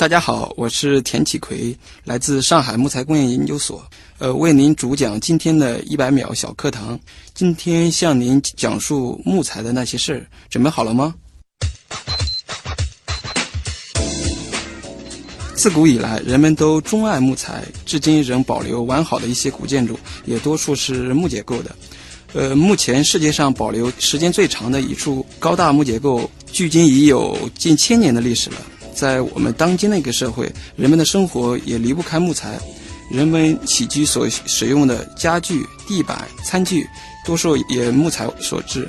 大家好，我是田启奎，来自上海木材工业研究所，呃，为您主讲今天的一百秒小课堂。今天向您讲述木材的那些事儿，准备好了吗？自古以来，人们都钟爱木材，至今仍保留完好的一些古建筑，也多数是木结构的。呃，目前世界上保留时间最长的一处高大木结构，距今已有近千年的历史了。在我们当今的一个社会，人们的生活也离不开木材，人们起居所使用的家具、地板、餐具，多数也木材所制。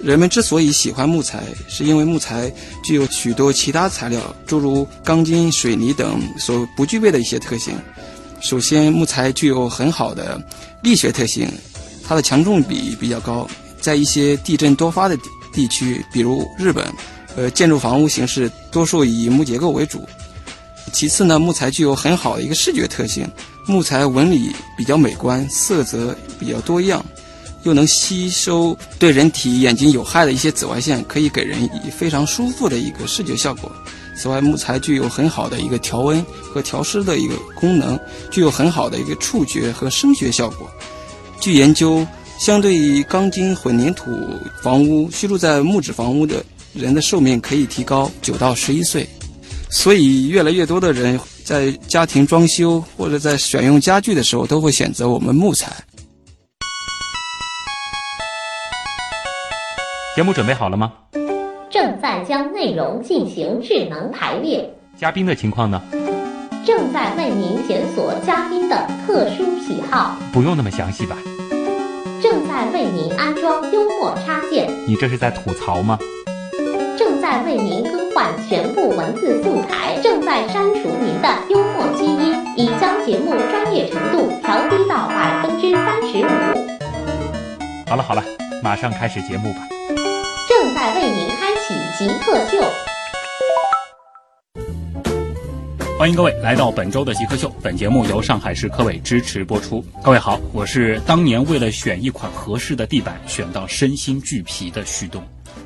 人们之所以喜欢木材，是因为木材具有许多其他材料，诸如钢筋、水泥等所不具备的一些特性。首先，木材具有很好的力学特性，它的强重比比较高，在一些地震多发的地区，比如日本。呃，建筑房屋形式多数以木结构为主。其次呢，木材具有很好的一个视觉特性，木材纹理比较美观，色泽比较多样，又能吸收对人体眼睛有害的一些紫外线，可以给人以非常舒服的一个视觉效果。此外，木材具有很好的一个调温和调湿的一个功能，具有很好的一个触觉和声学效果。据研究，相对于钢筋混凝土房屋，居住在木质房屋的。人的寿命可以提高九到十一岁，所以越来越多的人在家庭装修或者在选用家具的时候，都会选择我们木材。节目准备好了吗？正在将内容进行智能排列。嘉宾的情况呢？正在为您检索嘉宾的特殊喜好。不用那么详细吧？正在为您安装幽默插件。你这是在吐槽吗？正在为您更换全部文字素材，正在删除您的幽默基因，已将节目专业程度调低到百分之三十五。好了好了，马上开始节目吧。正在为您开启极客秀。欢迎各位来到本周的极客秀，本节目由上海市科委支持播出。各位好，我是当年为了选一款合适的地板，选到身心俱疲的旭东。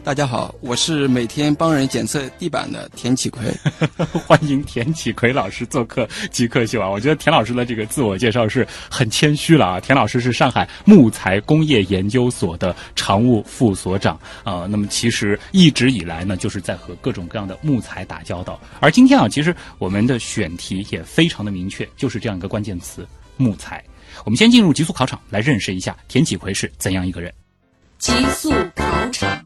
大家好，我是每天帮人检测地板的田启奎。欢迎田启奎老师做客极客秀啊！我觉得田老师的这个自我介绍是很谦虚了啊。田老师是上海木材工业研究所的常务副所长啊。那么其实一直以来呢，就是在和各种各样的木材打交道。而今天啊，其实我们的选题也非常的明确，就是这样一个关键词：木材。我们先进入极速考场，来认识一下田启奎是怎样一个人。极速考场。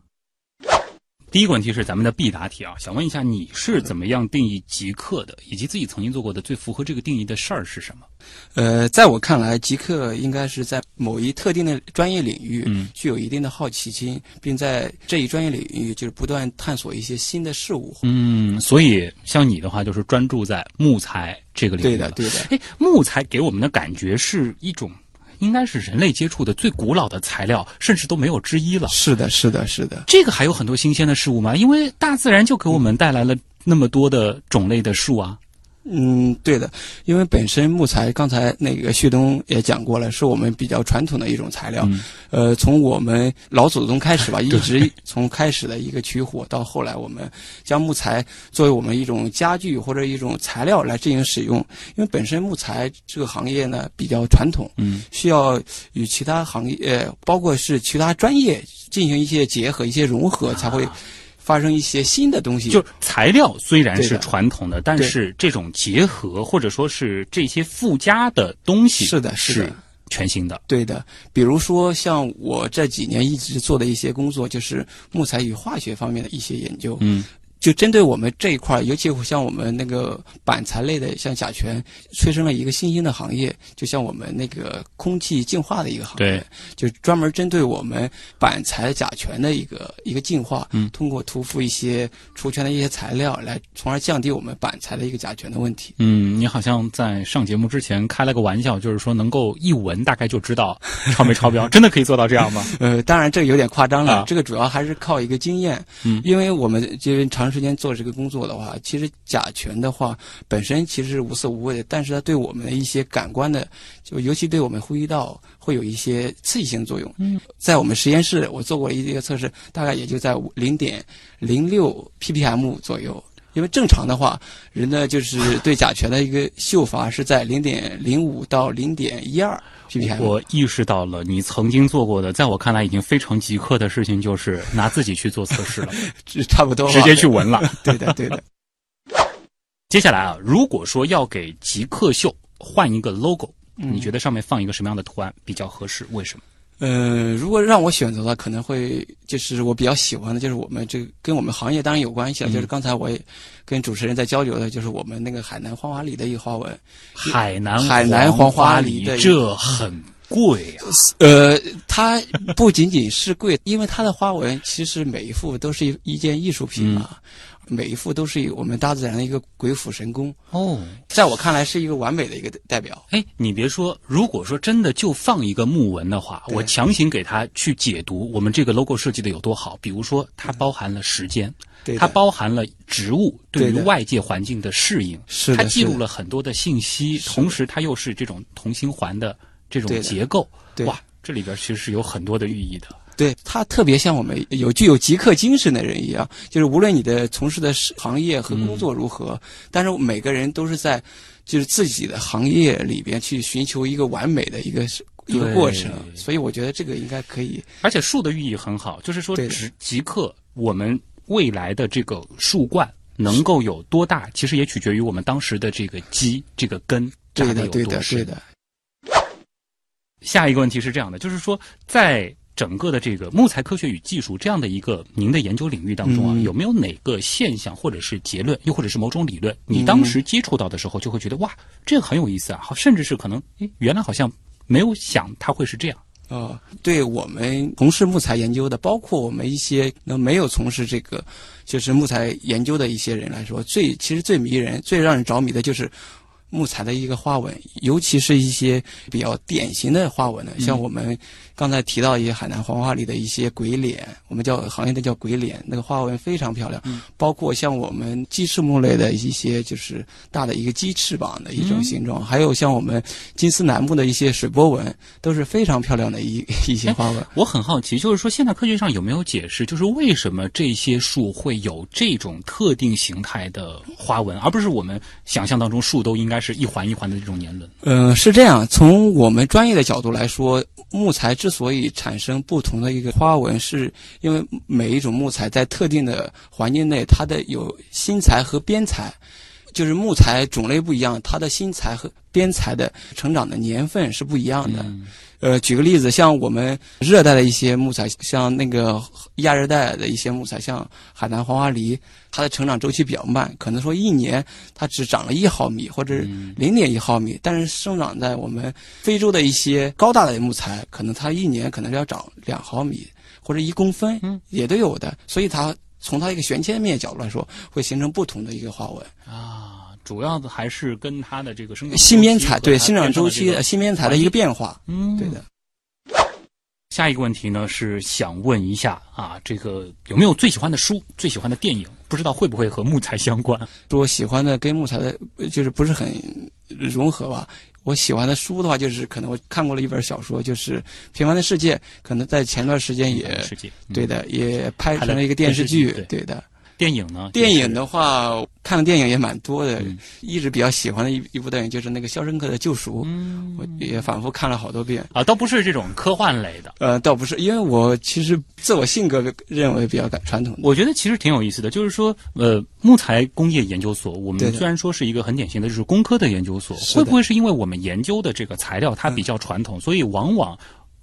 第一个问题是咱们的必答题啊，想问一下你是怎么样定义极客的，以及自己曾经做过的最符合这个定义的事儿是什么？呃，在我看来，极客应该是在某一特定的专业领域，嗯，具有一定的好奇心，并在这一专业领域就是不断探索一些新的事物。嗯，所以像你的话，就是专注在木材这个领域。对的，对的。哎，木材给我们的感觉是一种。应该是人类接触的最古老的材料，甚至都没有之一了。是的，是的，是的。这个还有很多新鲜的事物吗？因为大自然就给我们带来了那么多的种类的树啊。嗯，对的，因为本身木材，刚才那个旭东也讲过了，是我们比较传统的一种材料。呃，从我们老祖宗开始吧，一直从开始的一个取火，到后来我们将木材作为我们一种家具或者一种材料来进行使用。因为本身木材这个行业呢比较传统，嗯，需要与其他行业，呃，包括是其他专业进行一些结合、一些融合，才会。发生一些新的东西，就材料虽然是传统的，但是这种结合或者说是这些附加的东西，是的，是全新的。对的，比如说像我这几年一直做的一些工作，就是木材与化学方面的一些研究。嗯。就针对我们这一块尤其像我们那个板材类的，像甲醛，催生了一个新兴的行业，就像我们那个空气净化的一个行业，就专门针对我们板材甲醛的一个一个净化，嗯，通过涂覆一些除醛的一些材料，来从而降低我们板材的一个甲醛的问题。嗯，你好像在上节目之前开了个玩笑，就是说能够一闻大概就知道超没超标，真的可以做到这样吗？呃，当然这个有点夸张了，这个主要还是靠一个经验，嗯，因为我们就长。时间做这个工作的话，其实甲醛的话本身其实是无色无味的，但是它对我们的一些感官的，就尤其对我们呼吸道会有一些刺激性作用。嗯，在我们实验室我做过一个测试，大概也就在零点零六 ppm 左右。因为正常的话，人呢就是对甲醛的一个嗅阀是在零点零五到零点一二 ppm。我意识到了你曾经做过的，在我看来已经非常极客的事情，就是拿自己去做测试了，差不多直接去闻了。对的，对的。接下来啊，如果说要给极客秀换一个 logo，、嗯你觉得上面放一个什么样的图案比较合适？为什么？嗯，如果让我选择的话，可能会就是我比较喜欢的，就是我们这个跟我们行业当然有关系了。嗯就是刚才我也跟主持人在交流的，就是我们那个海南黄花梨的一个花纹。海南海南黄花梨的这很贵啊！呃，它不仅仅是贵，因为它的花纹其实每一幅都是一一件艺术品嘛，每一幅都是有我们大自然的一个鬼斧神工，哦，在我看来是一个完美的一个代表。哎，你别说，如果说真的就放一个木纹的话，我强行给它去解读我们这个 logo 设计的有多好。比如说，它包含了时间，对它包含了植物对于外界环境的适应，是它记录了很多的信息，同时它又是这种同心环的这种结构。对哇，这里边其实是有很多的寓意的。对他特别像我们有具有极客精神的人一样，就是无论你的从事的行业和工作如何，但是每个人都是在就是自己的行业里边去寻求一个完美的一个一个过程，所以我觉得这个应该可以。而且树的寓意很好，就是说对的植极客我们未来的这个树冠能够有多大，其实也取决于我们当时的这个基这个根扎对的，得有对的，多深。对的。下一个问题是这样的，就是说在整个的这个木材科学与技术这样的一个您的研究领域当中啊，嗯。有没有哪个现象或者是结论，又或者是某种理论，你当时接触到的时候就会觉得、哇，这个很有意思啊，好，甚至是可能诶，原来好像没有想它会是这样。啊，对我们从事木材研究的，包括我们一些那没有从事这个就是木材研究的一些人来说，最其实最迷人、最让人着迷的就是木材的一个花纹，尤其是一些比较典型的花纹呢，像我们刚才提到一些海南黄花梨的一些鬼脸，我们叫行业的叫鬼脸，那个花纹非常漂亮。包括像我们鸡翅木类的一些就是大的一个鸡翅膀的一种形状，还有像我们金丝楠木的一些水波纹，都是非常漂亮的一 一些花纹。我很好奇，就是说现在科学上有没有解释，就是为什么这些树会有这种特定形态的花纹，而不是我们想象当中树都应该是一环一环的这种年轮？呃，是这样。从我们专业的角度来说，木材所以产生不同的一个花纹，是因为每一种木材在特定的环境内，它的有新材和边材，就是木材种类不一样，它的新材和边材的成长的年份是不一样的。呃，举个例子，像我们热带的一些木材，像那个亚热带的一些木材，像海南黄花梨，它的成长周期比较慢，可能说一年它只长了一毫米或者零点一毫米，但是生长在我们非洲的一些高大的木材，可能它一年可能要长两毫米或者一公分，也都有的，所以它从它一个悬切面角度来说，会形成不同的一个花纹。啊，主要的还是跟它的这个生长新边材对生长周期、新边材的一个变化，嗯，对的。下一个问题呢是想问一下啊，这个有没有最喜欢的书、最喜欢的电影？不知道会不会和木材相关？说喜欢的跟木材的，呃就是不是很融合吧。我喜欢的书的话，就是可能我看过了一本小说，就是《平凡的世界》，可能在前段时间也世界嗯对的，也拍成了一个电视剧对的。电影呢？电影的话，看的电影也蛮多的，嗯一直比较喜欢的一一部电影就是那个《肖申克的救赎》，嗯我也反复看了好多遍。啊，倒不是这种科幻类的。呃，倒不是，因为我其实自我性格认为比较感传统的。我觉得其实挺有意思的，就是说，呃，木材工业研究所，我们虽然说是一个很典型的就是工科的研究所，会不会是因为我们研究的这个材料它比较传统，所以往往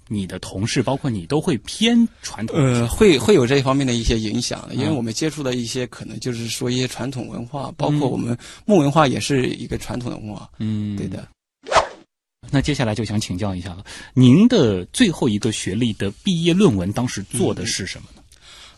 你的同事包括你都会偏传统？呃，会会有这方面的一些影响，因为嗯我们接触的一些可能就是说一些传统文化，包括我们木文化也是一个传统的文化，嗯，对的。那接下来就想请教一下了，您的最后一个学历的毕业论文当时做的是什么呢？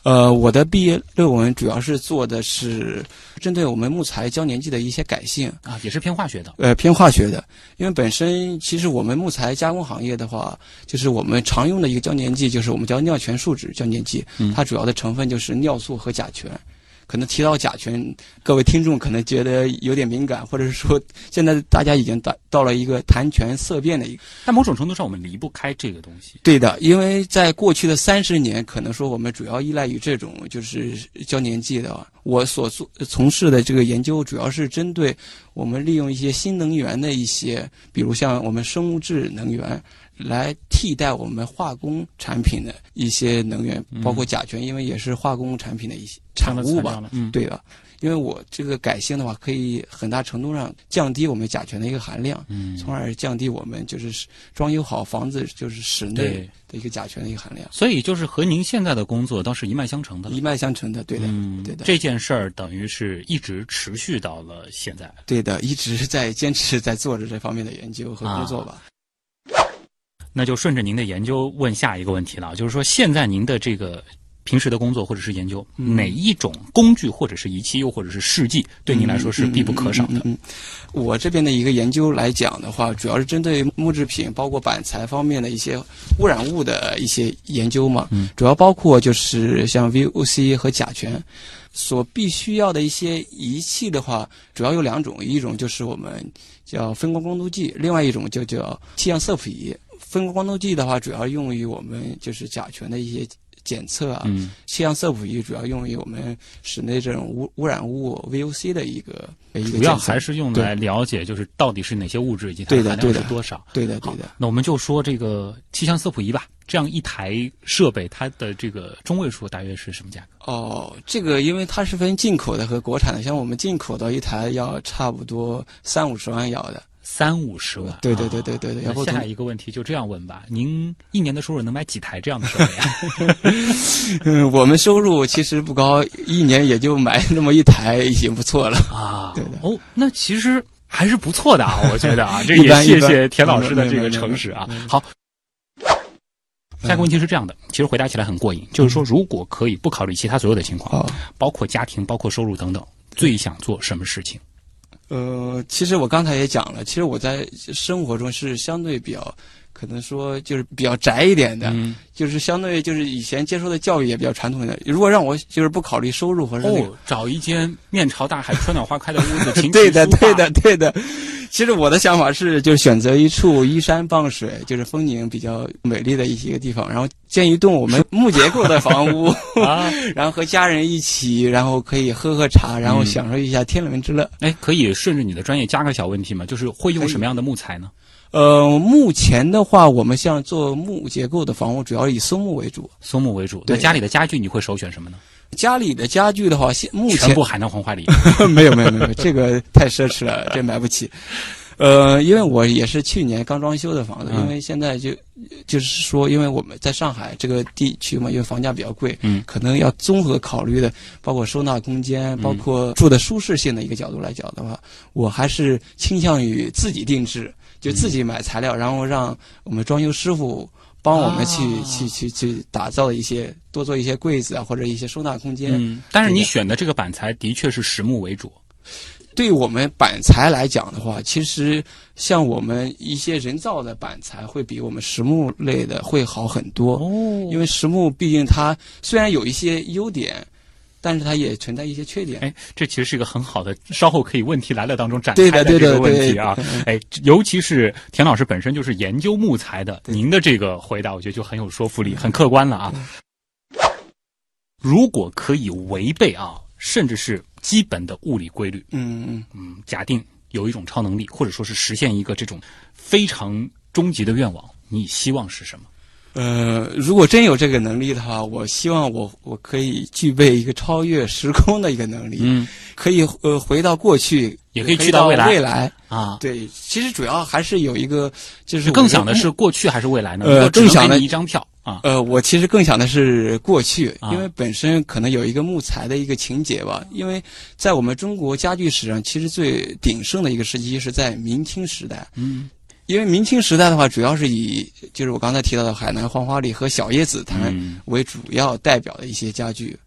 呃，我的毕业论文主要是做的是针对我们木材胶粘剂的一些改性，啊，也是偏化学的。呃，偏化学的。因为本身其实我们木材加工行业的话，就是我们常用的一个胶粘剂，就是我们叫尿醛树脂胶粘剂，它主要的成分就是尿素和甲醛。可能提到甲醛，各位听众可能觉得有点敏感，或者是说现在大家已经到到了一个谈权色变的一个。但某种程度上，我们离不开这个东西。对的，因为在过去的三十年，可能说我们主要依赖于这种就是胶粘剂的。我所做从事的这个研究，主要是针对我们利用一些新能源的一些，比如像我们生物质能源。来替代我们化工产品的一些能源，包括甲醛，因为也是化工产品的一些产物吧。嗯，对吧。因为我这个改性的话，可以很大程度上降低我们甲醛的一个含量，嗯，从而降低我们就是装修好房子就是室内的一个甲醛的一个含量。所以就是和您现在的工作倒是一脉相承的。一脉相承的，对的，嗯，对的。这件事儿等于是一直持续到了现在。对的，一直在坚持在做着这方面的研究和工作吧。那就顺着您的研究问下一个问题了，就是说现在您的这个平时的工作或者是研究，哪一种工具或者是仪器又或者是试剂对您来说是必不可少的？嗯，我这边的一个研究来讲的话，主要是针对木制品包括板材方面的一些污染物的一些研究嘛，嗯，主要包括就是像 VOC 和甲醛所必须要的一些仪器的话，主要有两种，一种就是我们叫分光光度计，另外一种就叫气象色谱仪。分光光度计的话，主要用于我们就是甲醛的一些检测啊。嗯。气象色谱仪主要用于我们室内这种污污染物 VOC 的一个一个。主要还是用来了解，就是到底是哪些物质以及它的含量是多少。对的，对的。那我们就说这个气象色谱仪吧，这样一台设备，它的这个中位数大约是什么价格？哦，这个因为它是分进口的和国产的，像我们进口的一台要差不多三五十万要的。三五十万，对对对对对对。然后下一个问题就这样问吧，您一年的收入能买几台这样的设备啊？嗯，我们收入其实不高，一年也就买那么一台已经不错了啊。对的。哦，那其实还是不错的啊，我觉得啊，这也谢谢田老师的这个诚实啊。好，下一个问题是这样的，其实回答起来很过瘾，就是说如果可以不考虑其他所有的情况，包括家庭、包括收入等等，最想做什么事情？呃，其实我刚才也讲了，其实我在生活中是相对比较，可能说就是比较宅一点的，嗯、就是相对就是以前接受的教育也比较传统的。如果让我就是不考虑收入或者那个，找一间面朝大海、春暖花开的屋子，情对的，对的，对的。其实我的想法是，就是选择一处依山傍水，就是风景比较美丽的一些地方，然后建一栋我们木结构的房屋，啊，然后和家人一起，然后可以喝喝茶，然后享受一下天伦之乐。哎，可以顺着你的专业加个小问题吗？就是会用什么样的木材呢？呃，目前的话，我们像做木结构的房屋，主要以松木为主。松木为主。那家里的家具你会首选什么呢？家里的家具的话，现目前全部海南黄花梨。没有没有没有，这个太奢侈了，这买不起。呃，因为我也是去年刚装修的房子，因为现在就就是说，因为我们在上海这个地区嘛，因为房价比较贵，嗯，可能要综合考虑的，包括收纳空间，包括住的舒适性的一个角度来讲的话，我还是倾向于自己定制，就自己买材料，然后让我们装修师傅帮我们去去去去打造一些，多做一些柜子啊，或者一些收纳空间。嗯，但是你选的这个板材的确是实木为主。对我们板材来讲的话，其实像我们一些人造的板材会比我们实木类的会好很多。哦，因为实木毕竟它虽然有一些优点，但是它也存在一些缺点。哎，这其实是一个很好的，稍后可以问题来了当中展开的这个问题啊。哎，尤其是田老师本身就是研究木材的，您的这个回答我觉得就很有说服力，很客观了啊。如果可以违背啊，甚至是。基本的物理规律，嗯嗯嗯，假定有一种超能力，或者说是实现一个这种非常终极的愿望，你希望是什么？呃，如果真有这个能力的话，我希望我我可以具备一个超越时空的一个能力，嗯，可以呃回到过去，也可以去到未来，未来。啊，对，其实主要还是有一个就是更想的是过去还是未来呢？呃，更想的一张票啊，呃，我其实更想的是过去，因为本身可能有一个木材的一个情节吧，因为在我们中国家具史上，其实最鼎盛的一个时期是在明清时代，嗯。因为明清时代的话，主要是以就是我刚才提到的海南黄花梨和小叶紫檀为主要代表的一些家具，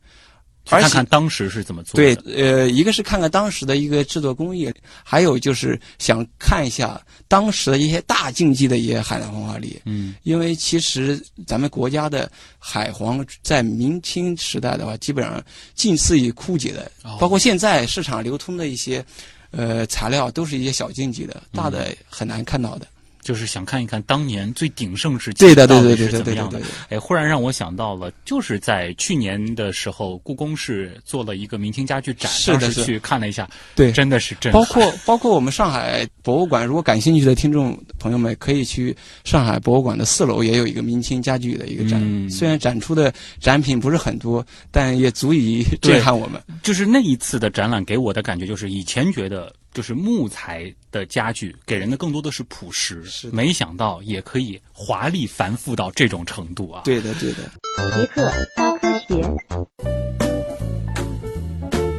去看看当时是怎么做的对。，呃，一个是看看当时的一个制作工艺，还有就是想看一下当时的一些大竞技的一些海南黄花梨。嗯，因为其实咱们国家的海黄在明清时代的话，基本上近似于枯竭的，哦包括现在市场流通的一些呃材料，都是一些小竞技的，大的嗯很难看到的。就是想看一看当年最鼎盛时期对的，对到底对对对是怎么样的对对对。。哎，忽然让我想到了，就是在去年的时候，故宫是做了一个明清家具展，是的是当时去看了一下，对真的是震撼。包括包括我们上海博物馆，如果感兴趣的听众朋友们，可以去上海博物馆的四楼，也有一个明清家具的一个展。嗯虽然展出的展品不是很多，但也足以震撼我们。就是那一次的展览给我的感觉，就是以前觉得就是木材的家具给人的更多的是朴实，是没想到也可以华丽繁复到这种程度啊！对的，对的。极客高科学。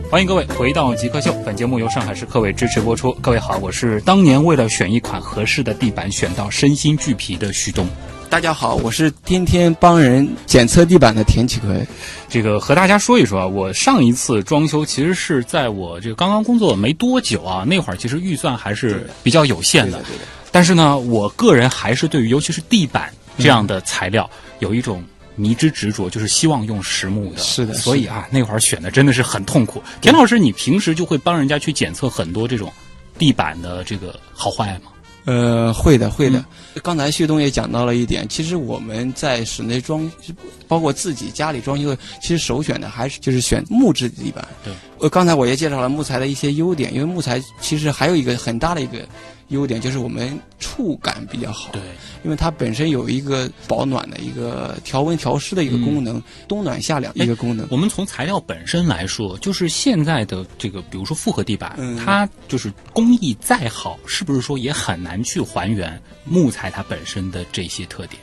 欢迎各位回到极客秀，本节目由上海市科委支持播出。各位好，我是当年为了选一款合适的地板，选到身心俱疲的徐东。大家好，我是天天帮人检测地板的田启奎。这个和大家说一说啊，我上一次装修其实是在我这个刚刚工作没多久啊，那会儿其实预算还是比较有限的。但是呢，我个人还是对于尤其是地板这样的材料、有一种迷之执着，就是希望用实木的。是的所以啊，那会儿选的真的是很痛苦。田老师，你平时就会帮人家去检测很多这种地板的这个好坏吗？呃，会的，会的。嗯刚才旭东也讲到了一点，其实我们在室内装，包括自己家里装修，其实首选的还是就是选木质地板。对。呃，刚才我也介绍了木材的一些优点，因为木材其实还有一个很大的一个优点，就是我们触感比较好。对，因为它本身有一个保暖的一个调温调湿的一个功能，冬暖夏凉一个功能。我们从材料本身来说，就是现在的这个，比如说复合地板，嗯它就是工艺再好，是不是说也很难去还原木材它本身的这些特点？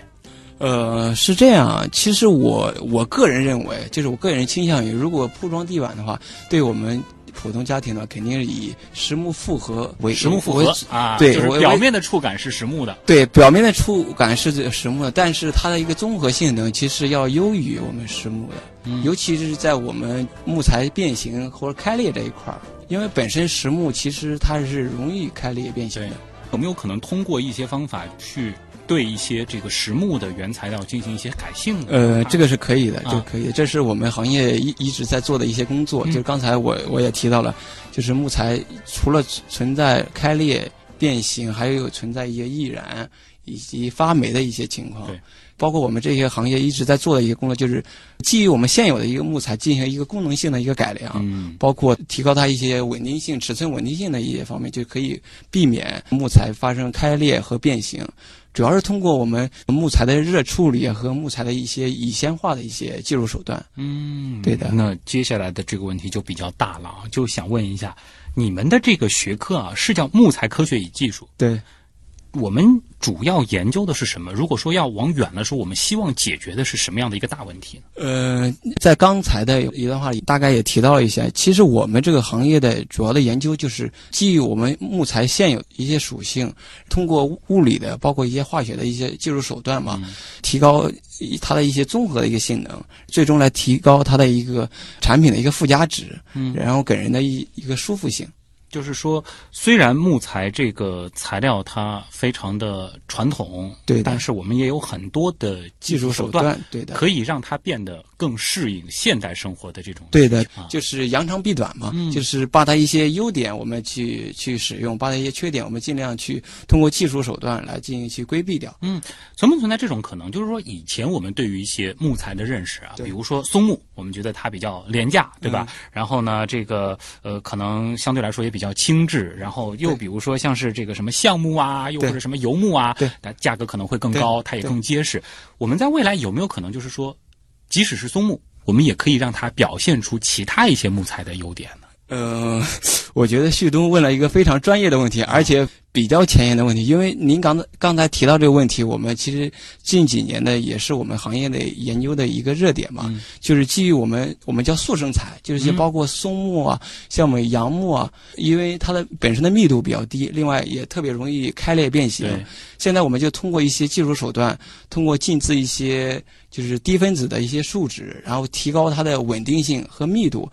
呃，是这样啊。其实我我个人认为，就是我个人倾向于，如果铺装地板的话，对我们普通家庭呢，肯定是以实木复合为实木复合啊，对就是表面的触感是实木的，对表面的触感是实木的，但是它的一个综合性能其实要优于我们实木的，嗯尤其是在我们木材变形或者开裂这一块儿，因为本身实木其实它是容易开裂变形的。有没有可能通过一些方法去对一些这个实木的原材料进行一些改性呢？呃，这个是可以的，啊这个可以的，这是我们行业一一直在做的一些工作。嗯就是刚才我我也提到了，就是木材除了存在开裂、变形，还有存在一些易燃以及发霉的一些情况对。包括我们这些行业一直在做的一些工作，就是基于我们现有的一个木材进行一个功能性的一个改良。嗯，包括提高它一些稳定性、尺寸稳定性的一些方面，就可以避免木材发生开裂和变形。主要是通过我们木材的热处理和木材的一些乙酰化的一些技术手段。嗯，对的那接下来的这个问题就比较大了啊，就想问一下，你们的这个学科啊，是叫木材科学与技术？对，我们主要研究的是什么？如果说要往远了说，我们希望解决的是什么样的一个大问题呢？呃，在刚才的一段话里，大概也提到了一下。其实我们这个行业的主要的研究就是基于我们木材现有一些属性，通过物理的，包括一些化学的一些技术手段嘛，提高它的一些综合的一个性能，最终来提高它的一个产品的一个附加值，嗯然后给人的一一个舒服性。就是说，虽然木材这个材料它非常的传统，对但是我们也有很多的技术手段，对的，可以让它变得更适应现代生活的这种对的啊，就是扬长避短嘛，嗯就是把它一些优点我们去去使用，把它一些缺点我们尽量去通过技术手段来进行去规避掉。嗯存不存在这种可能？就是说，以前我们对于一些木材的认识啊，比如说松木，我们觉得它比较廉价，对吧？然后呢，这个呃，可能相对来说也比较轻质。然后又比如说像是这个什么橡木啊，又或者什么油木啊，对，它价格可能会更高，它也更结实。我们在未来有没有可能，就是说，即使是松木，我们也可以让它表现出其他一些木材的优点呢？呃，我觉得旭东问了一个非常专业的问题，而且比较前沿的问题。因为您刚才刚才提到这个问题，我们其实近几年的也是我们行业的研究的一个热点嘛，嗯。就是基于我们我们叫速生材，就是包括松木啊，像我们杨木啊，因为它的本身的密度比较低，另外也特别容易开裂变形。现在我们就通过一些技术手段，通过浸渍一些就是低分子的一些树脂，然后提高它的稳定性和密度，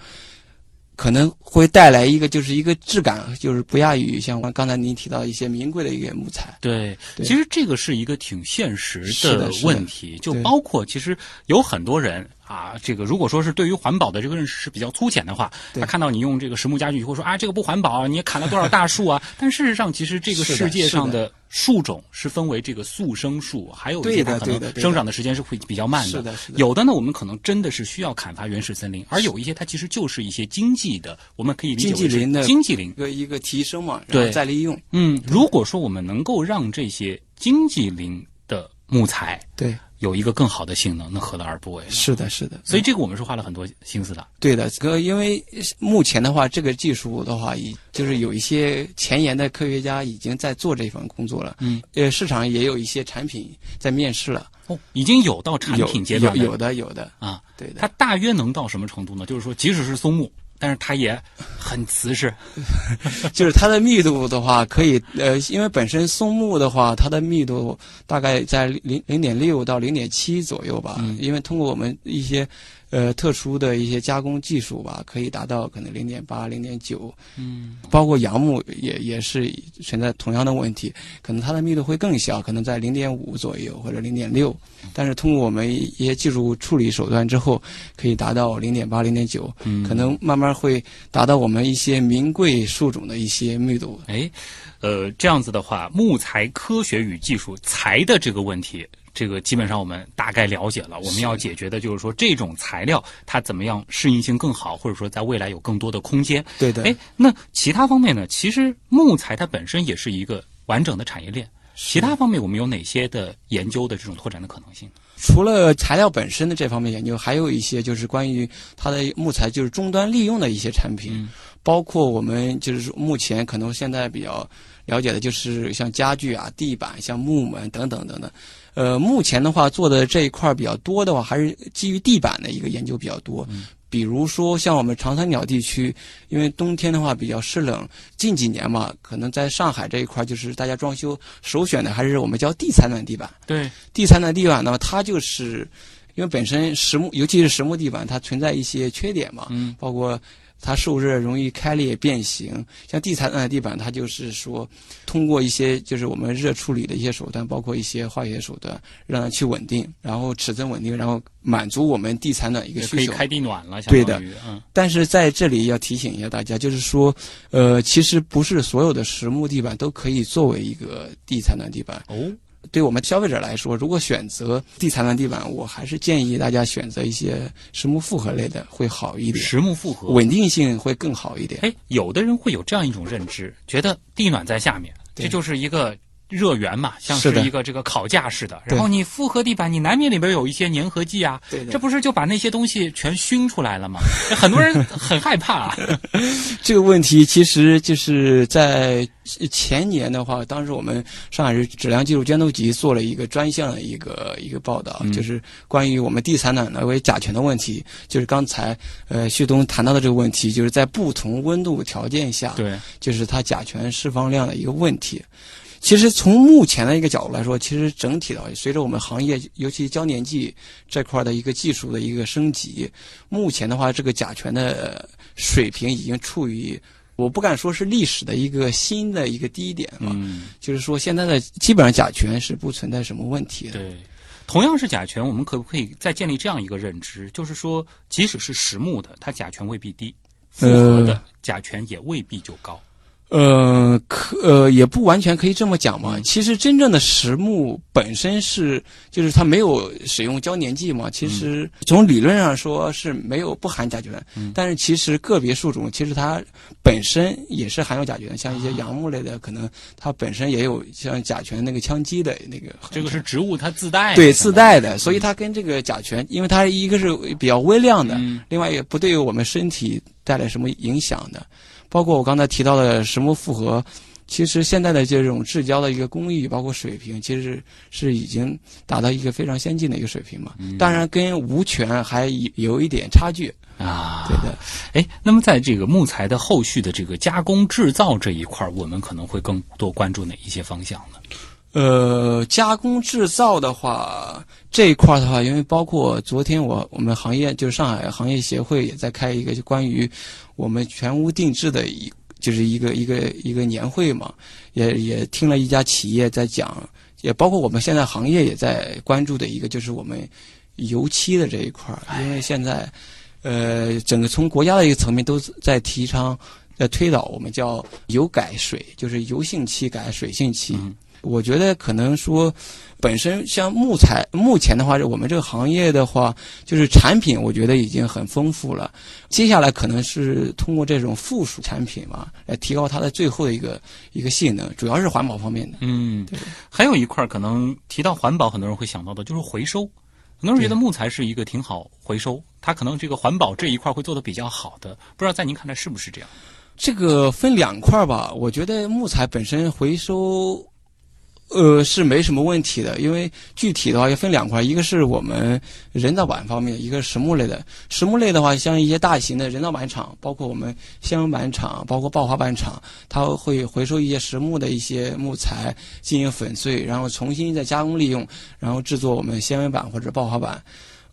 可能会带来一个就是一个质感，就是不亚于像刚才您提到一些名贵的一个木材。对，对。其实这个是一个挺现实的问题，就包括其实有很多人啊，这个如果说是对于环保的这个认识是比较粗浅的话，他看到你用这个实木家具，会说啊这个不环保啊，你也砍了多少大树啊？但事实上，其实这个世界上的树种是分为这个速生树，还有一些对的它可能生长的时间是会比较慢是的是的有的呢，我们可能真的是需要砍伐原始森林，而有一些它其实就是一些经济的，我们可以理解为经济林的经济林一。个一个提升嘛，然对后再利用。嗯，如果说我们能够让这些经济林的木材对，有一个更好的性能，那何乐而不为？是的，是的。所以这个我们是花了很多心思的。对的，这个因为目前的话，这个技术的话，已就是有一些前沿的科学家已经在做这份工作了。嗯，呃，市场也有一些产品在面试了，哦，已经有到产品阶段了有有的有的，啊，对的。它大约能到什么程度呢？就是说，即使是松木，但是它也很瓷实。就是它的密度的话，可以呃，因为本身松木的话，它的密度大概在零零点六到零点七左右吧。嗯因为通过我们一些呃特殊的一些加工技术吧，可以达到可能零点八、零点九。嗯，包括杨木也也是存在同样的问题，可能它的密度会更小，可能在零点五左右或者零点六，但是通过我们一些技术处理手段之后，可以达到零点八、零点九，嗯可能慢慢会达到我们一些名贵树种的一些密度。哎，呃，这样子的话，木材科学与技术材的这个问题，这个基本上我们大概了解了。我们要解决的就是说，这种材料它怎么样适应性更好，或者说在未来有更多的空间。对的，哎，那其他方面呢？其实木材它本身也是一个完整的产业链。其他方面，我们有哪些的研究的这种拓展的可能性？除了材料本身的这方面研究，还有一些就是关于它的木材就是终端利用的一些产品，嗯包括我们就是目前可能现在比较了解的就是像家具啊、地板、像木门等等等等。呃，目前的话做的这一块儿比较多的话，还是基于地板的一个研究比较多。比如说像我们长三角地区，因为冬天的话比较湿冷，近几年嘛，可能在上海这一块儿，就是大家装修首选的还是我们叫地采暖地板。对，地采暖地板呢，它就是因为本身实木，尤其是实木地板，它存在一些缺点嘛，嗯，包括它受热容易开裂变形。像地采暖地板，它就是说通过一些就是我们热处理的一些手段，包括一些化学手段，让它去稳定，然后尺寸稳定，然后满足我们地采暖一个需求。可以开地暖了，相对的但是在这里要提醒一下大家，就是说，呃，其实不是所有的实木地板都可以作为一个地采暖地板。哦，对我们消费者来说，如果选择地采暖地板，我还是建议大家选择一些实木复合类的会好一点，实木复合。稳定性会更好一点。哎，有的人会有这样一种认知，觉得地暖在下面，这就是一个热源嘛，像是一个这个烤架似的。对然后你复合地板，你难免里边有一些粘合剂啊，对这不是就把那些东西全熏出来了吗？很多人很害怕、啊。这个问题其实就是在前年的话，当时我们上海市质量技术监督局做了一个专项的一个一个报道，嗯就是关于我们地采暖的为甲醛的问题，就是刚才呃旭东谈到的这个问题，就是在不同温度条件下，对，就是它甲醛释放量的一个问题。其实从目前的一个角度来说，其实整体的话随着我们行业，尤其胶粘剂这块的一个技术的一个升级，目前的话，这个甲醛的水平已经处于，我不敢说是历史的一个新的一个低点嘛，嗯，就是说现在的基本上甲醛是不存在什么问题的。对。同样是甲醛，我们可不可以再建立这样一个认知，就是说，即使是实木的，它甲醛未必低，复合的甲醛也未必就高。呃，可呃也不完全可以这么讲嘛。其实真正的实木本身是，就是它没有使用胶粘剂嘛。其实从理论上说是没有不含甲醛，但是其实个别树种其实它本身也是含有甲醛，像一些杨木类的，可能它本身也有像甲醛那个羟基的那个。这个是植物它自带的对自带的，所以它跟这个甲醛，因为它一个是比较微量的，另外也不对我们身体带来什么影响的。包括我刚才提到的石木复合，其实现在的这种制胶的一个工艺，包括水平，其实是已经达到一个非常先进的一个水平嘛。当然，跟无醛还有一点差距啊。对的。哎，那么在这个木材的后续的这个加工制造这一块，我们可能会更多关注哪一些方向呢？呃，加工制造的话，这一块的话，因为包括昨天我我们行业就是上海行业协会也在开一个就关于我们全屋定制的一就是一个一个一个年会嘛，也也听了一家企业在讲，也包括我们现在行业也在关注的一个就是我们油漆的这一块，因为现在呃整个从国家的一个层面都在提倡在推导我们叫油改水，就是油性漆改水性漆。我觉得可能说，本身像木材，目前的话，我们这个行业的话，就是产品，我觉得已经很丰富了。接下来可能是通过这种附属产品嘛，来提高它的最后的一个一个性能，主要是环保方面的。嗯，对。还有一块可能提到环保，很多人会想到的就是回收。很多人觉得木材是一个挺好回收，它可能这个环保这一块会做的比较好的。不知道在您看来是不是这样？这个分两块吧。我觉得木材本身回收。呃，是没什么问题的，因为具体的话要分两块，一个是我们人造板方面，一个实木类的。实木类的话，像一些大型的人造板厂，包括我们纤维板厂，包括刨花板厂，它会回收一些实木的一些木材进行粉碎，然后重新再加工利用，然后制作我们纤维板或者刨花板。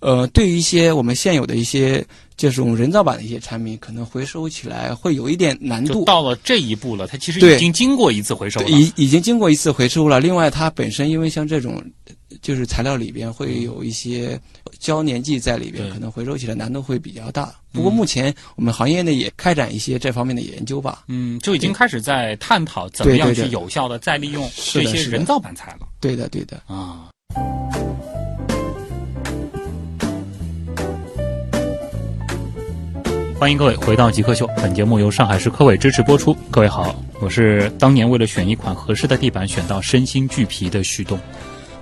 呃，对于一些我们现有的一些这种人造板的一些产品，可能回收起来会有一点难度。到了这一步了，它其实已经经过一次回收了。已已经经过一次回收了。另外，它本身因为像这种，就是材料里边会有一些胶粘剂在里边，可能回收起来难度会比较大。不过目前我们行业内也开展一些这方面的研究吧。嗯，就已经开始在探讨怎么样去有效的再利用这些人造板材了。对的，对的。啊。欢迎各位回到极客秀，本节目由上海市科委支持播出。各位好，我是当年为了选一款合适的地板，选到身心俱疲的徐东。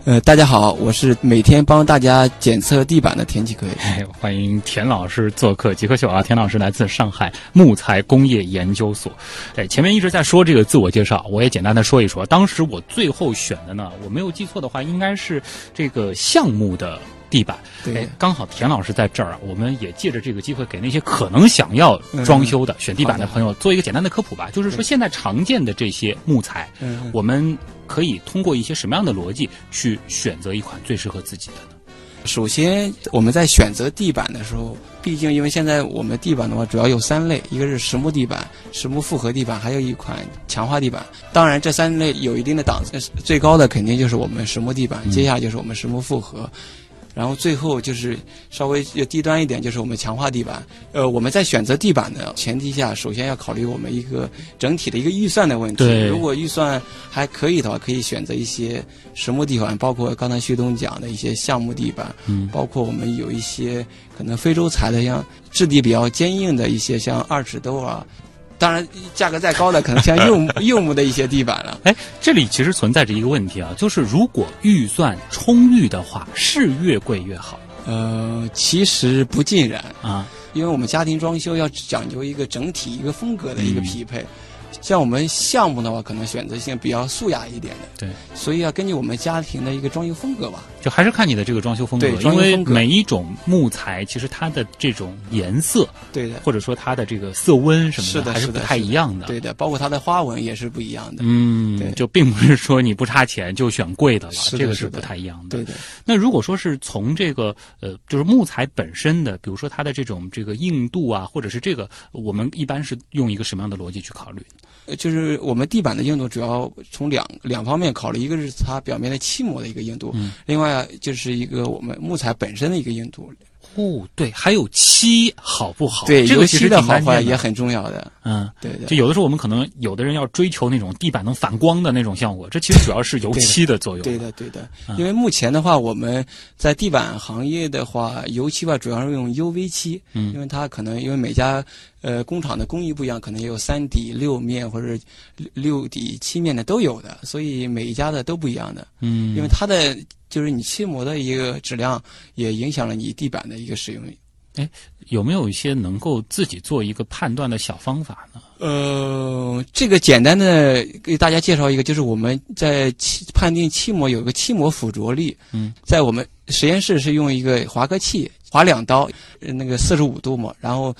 呃，大家好，我是每天帮大家检测地板的田启奎。欢迎田老师做客极客秀啊！田老师来自上海木材工业研究所。哎，前面一直在说这个自我介绍，我也简单的说一说。当时我最后选的呢，我没有记错的话，应该是这个项目的。地板，对，刚好田老师在这儿啊，我们也借着这个机会，给那些可能想要装修的、选地板的朋友做一个简单的科普吧。就是说，现在常见的这些木材，我们可以通过一些什么样的逻辑去选择一款最适合自己的呢？首先，我们在选择地板的时候，毕竟因为现在我们地板的话主要有三类，一个是实木地板、实木复合地板，还有一款强化地板。当然，这三类有一定的档次，最高的肯定就是我们实木地板，接下来就是我们实木复合。然后最后就是稍微低端一点，就是我们强化地板。呃，我们在选择地板的前提下，首先要考虑我们一个整体的一个预算的问题。如果预算还可以的话，可以选择一些实木地板，包括刚才旭东讲的一些橡木地板，嗯，包括我们有一些可能非洲材的，像质地比较坚硬的一些，像二尺豆啊。当然，价格再高的，可能像柚木柚木的一些地板了。哎，这里其实存在着一个问题啊，就是如果预算充裕的话，是越贵越好。呃，其实不尽然啊，因为我们家庭装修要讲究一个整体、一个风格的一个匹配。像我们项目的话，可能选择性比较素雅一点的，对，所以要根据我们家庭的一个装修风格吧，就还是看你的这个装修风格，因为每一种木材其实它的这种颜色，对的，或者说它的这个色温什么的，还是不太一样的，对的，包括它的花纹也是不一样的，嗯，对，就并不是说你不差钱就选贵的了，这个是不太一样的，对的。那如果说是从这个呃，就是木材本身的，比如说它的这种这个硬度啊，或者是这个，我们一般是用一个什么样的逻辑去考虑？就是我们地板的硬度主要从两两方面考虑，一个是它表面的漆膜的一个硬度，另外就是一个我们木材本身的一个硬度。哦，对，还有漆好不好？对，这个漆的好坏也很重要的。嗯。对的就，有的时候我们可能有的人要追求那种地板能反光的那种效果，这其实主要是 油漆的作用。对的，对的。嗯因为目前的话，我们在地板行业的话，油漆吧主要是用 UV 漆，嗯因为它可能因为每家呃工厂的工艺不一样，可能也有三底、六面或者六六底、七面的都有的，所以每一家的都不一样的。嗯，因为它的就是你漆膜的一个质量，也影响了你地板的一个使用。有没有一些能够自己做一个判断的小方法呢？呃，这个简单的给大家介绍一个，就是我们在漆判定漆膜有一个漆膜附着力。嗯，在我们实验室是用一个划割器划两刀，呃那个四十五度嘛，然后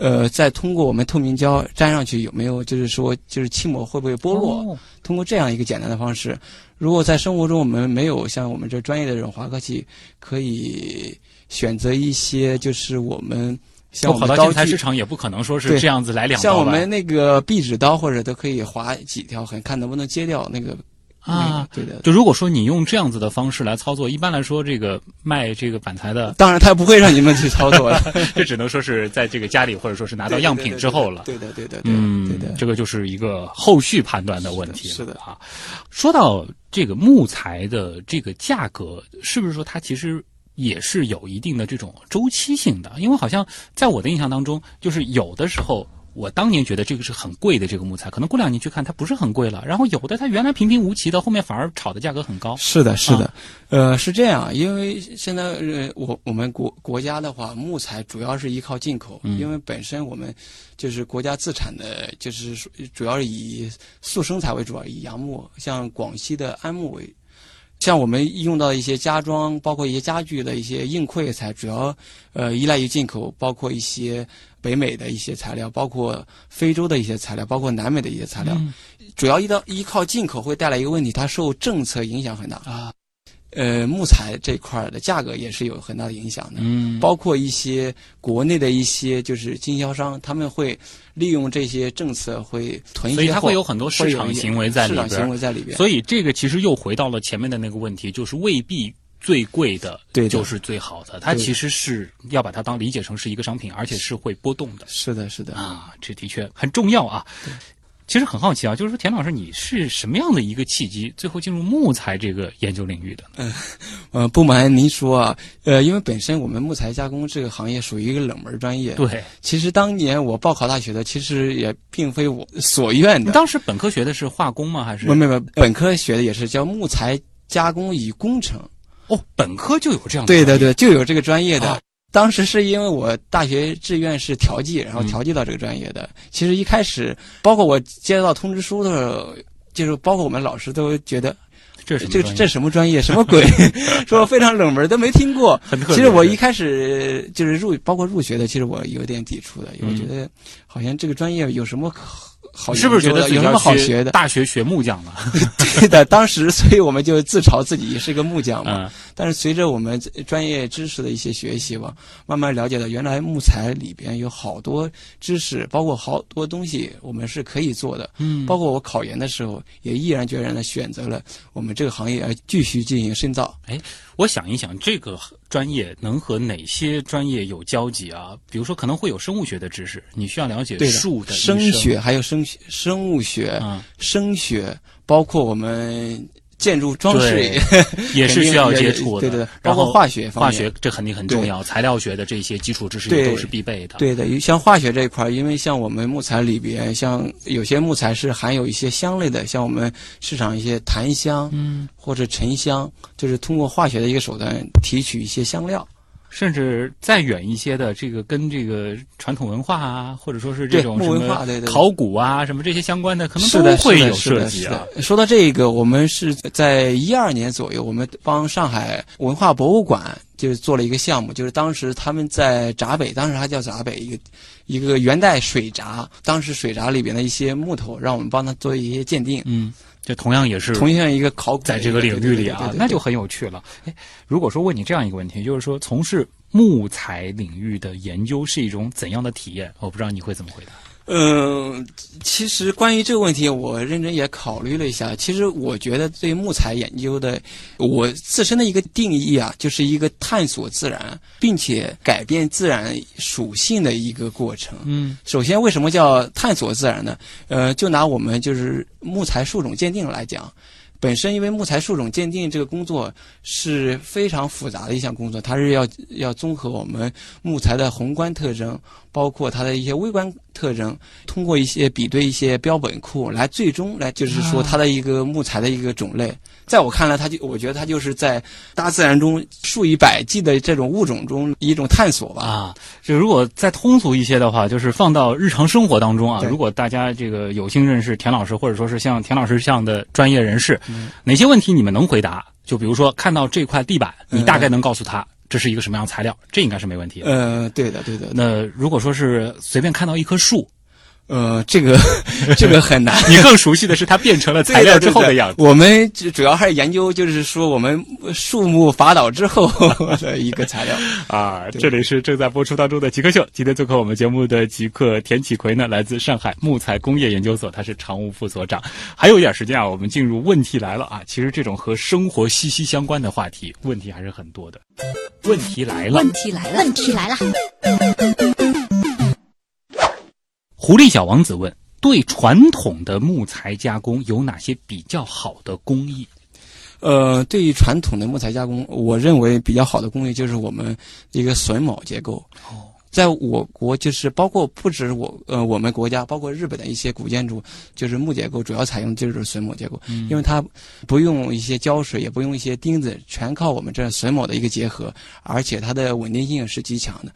呃再通过我们透明胶粘上去，有没有就是说就是漆膜会不会剥落？哦通过这样一个简单的方式，如果在生活中我们没有像我们这专业的这种划刻器，可以选择一些就是我们像我们刀具建材市场也不可能说是这样子来两刀像我们那个壁纸刀或者都可以划几条痕，看能不能揭掉那个那啊个。对的。就如果说你用这样子的方式来操作，一般来说，这个卖这个板材的，当然，他不会让你们去操作的。这只能说是在这个家里或者说是拿到样品之后了。对的，对的，对的，嗯，对的。这个就是一个后续判断的问题了是的是的啊。说到这个木材的这个价格，是不是说它其实也是有一定的这种周期性的？因为好像在我的印象当中，就是有的时候。我当年觉得这个是很贵的这个木材，可能过两年去看它不是很贵了。然后有的它原来平平无奇的，后面反而炒的价格很高。是的，是的，啊呃，是这样，因为现在呃，我我们国国家的话，木材主要是依靠进口，嗯因为本身我们就是国家自产的，就是说主要是以速生材为主，以杨木，像广西的安木为。像我们用到一些家装，包括一些家具的一些硬馈材，主要呃依赖于进口，包括一些北美的一些材料，包括非洲的一些材料，包括南美的一些材料。嗯主要依到依靠进口会带来一个问题，它受政策影响很大。啊，呃，木材这块儿的价格也是有很大的影响的。嗯，包括一些国内的一些就是经销商，他们会利用这些政策会囤一些货，所以它会有很多市场行为在里市场行为在里边。所以这个其实又回到了前面的那个问题，就是未必最贵的对就是最好的，它其实是要把它当理解成是一个商品，而且是会波动的是的，是的。啊，这的确很重要啊。其实很好奇啊，就是说田老师，你是什么样的一个契机，最后进入木材这个研究领域的嗯？呃，不瞒您说啊，呃，因为本身我们木材加工这个行业属于一个冷门专业。对，其实当年我报考大学的，其实也并非我所愿的。你当时本科学的是化工吗？还是没没没，本科学的也是叫木材加工与工程。哦，本科就有这样的对对，对，就有这个专业的。啊当时是因为我大学志愿是调剂，然后嗯。调剂到这个专业的。其实一开始，包括我接到通知书的时候，就是包括我们老师都觉得这是这这什么专业，什么鬼，说非常冷门，都没听过。其实我一开始就是入，包括入学的，其实我有点抵触的，因为嗯。我觉得好像这个专业有什么好好是不是觉得有什么好学的？大学学木匠了？对的，当时所以我们就自嘲自己是个木匠嘛。嗯但是随着我们专业知识的一些学习吧，慢慢了解到原来木材里边有好多知识，包括好多东西我们是可以做的。嗯，包括我考研的时候，也毅然决然的选择了我们这个行业，而继续进行深造。哎我想一想，这个专业能和哪些专业有交集啊？比如说，可能会有生物学的知识，你需要了解对的树的生学还有生、生物学、啊，声学，包括我们建筑装饰也 也是需要接触的。对对对，然后包括化学方化。学这肯定很重要，材料学的这些基础知识都是必备的。对的，像化学这一块儿，因为像我们木材里边，像有些木材是含有一些香类的，像我们市场一些檀香嗯，或者沉香，就是通过化学的一个手段提取一些香料。甚至再远一些的，这个跟这个传统文化啊，或者说是这种什木文化么考古啊，什么这些相关的，可能，都会有涉及啊。。说到这个，我们是在一二年左右，我们帮上海文化博物馆就是做了一个项目，就是当时他们在闸北，当时还叫闸北一个一个元代水闸，当时水闸里边的一些木头，让我们帮他做一些鉴定，嗯，这同样也是同样一个考古在这个领域里啊那就很有趣了。哎，如果说问你这样一个问题，就是说从事木材领域的研究是一种怎样的体验？我不知道你会怎么回答。嗯，其实关于这个问题，我认真也考虑了一下。其实我觉得对木材研究的，我自身的一个定义啊，就是一个探索自然，并且改变自然属性的一个过程。嗯首先，为什么叫探索自然呢？呃，就拿我们就是木材树种鉴定来讲，本身因为木材树种鉴定这个工作是非常复杂的一项工作，它是要要综合我们木材的宏观特征，包括它的一些微观特征，通过一些比对一些标本库来最终来就是说它的一个木材的一个种类。在我看来，它就我觉得它就是在大自然中数以百计的这种物种中一种探索吧。啊，就如果再通俗一些的话，就是放到日常生活当中啊，如果大家这个有幸认识田老师，或者说是像田老师这样的专业人士，哪些问题你们能回答？就比如说看到这块地板，你大概能告诉他这是一个什么样的材料，这应该是没问题的。呃，对的，对的。那如果说是随便看到一棵树，呃，这个 这个很难。你更熟悉的是它变成了材料之后的样子。我们主主要还是研究，就是说我们树木伐倒之后 的一个材料。啊，这里是正在播出当中的极客秀。今天做客我们节目的极客田启奎呢，来自上海木材工业研究所，他是常务副所长。还有一点时间啊，我们进入问题来了啊。其实这种和生活息息相关的话题，问题还是很多的。问题来了，问题来了，问题来了，狐狸小王子问：对传统的木材加工有哪些比较好的工艺？呃，对于传统的木材加工，我认为比较好的工艺就是我们一个榫卯结构。哦，在我国，就是包括不止我呃我们国家，包括日本的一些古建筑，就是木结构主要采用就是榫卯结构，因为它不用一些胶水，也不用一些钉子，全靠我们这榫卯的一个结合，而且它的稳定性是极强的。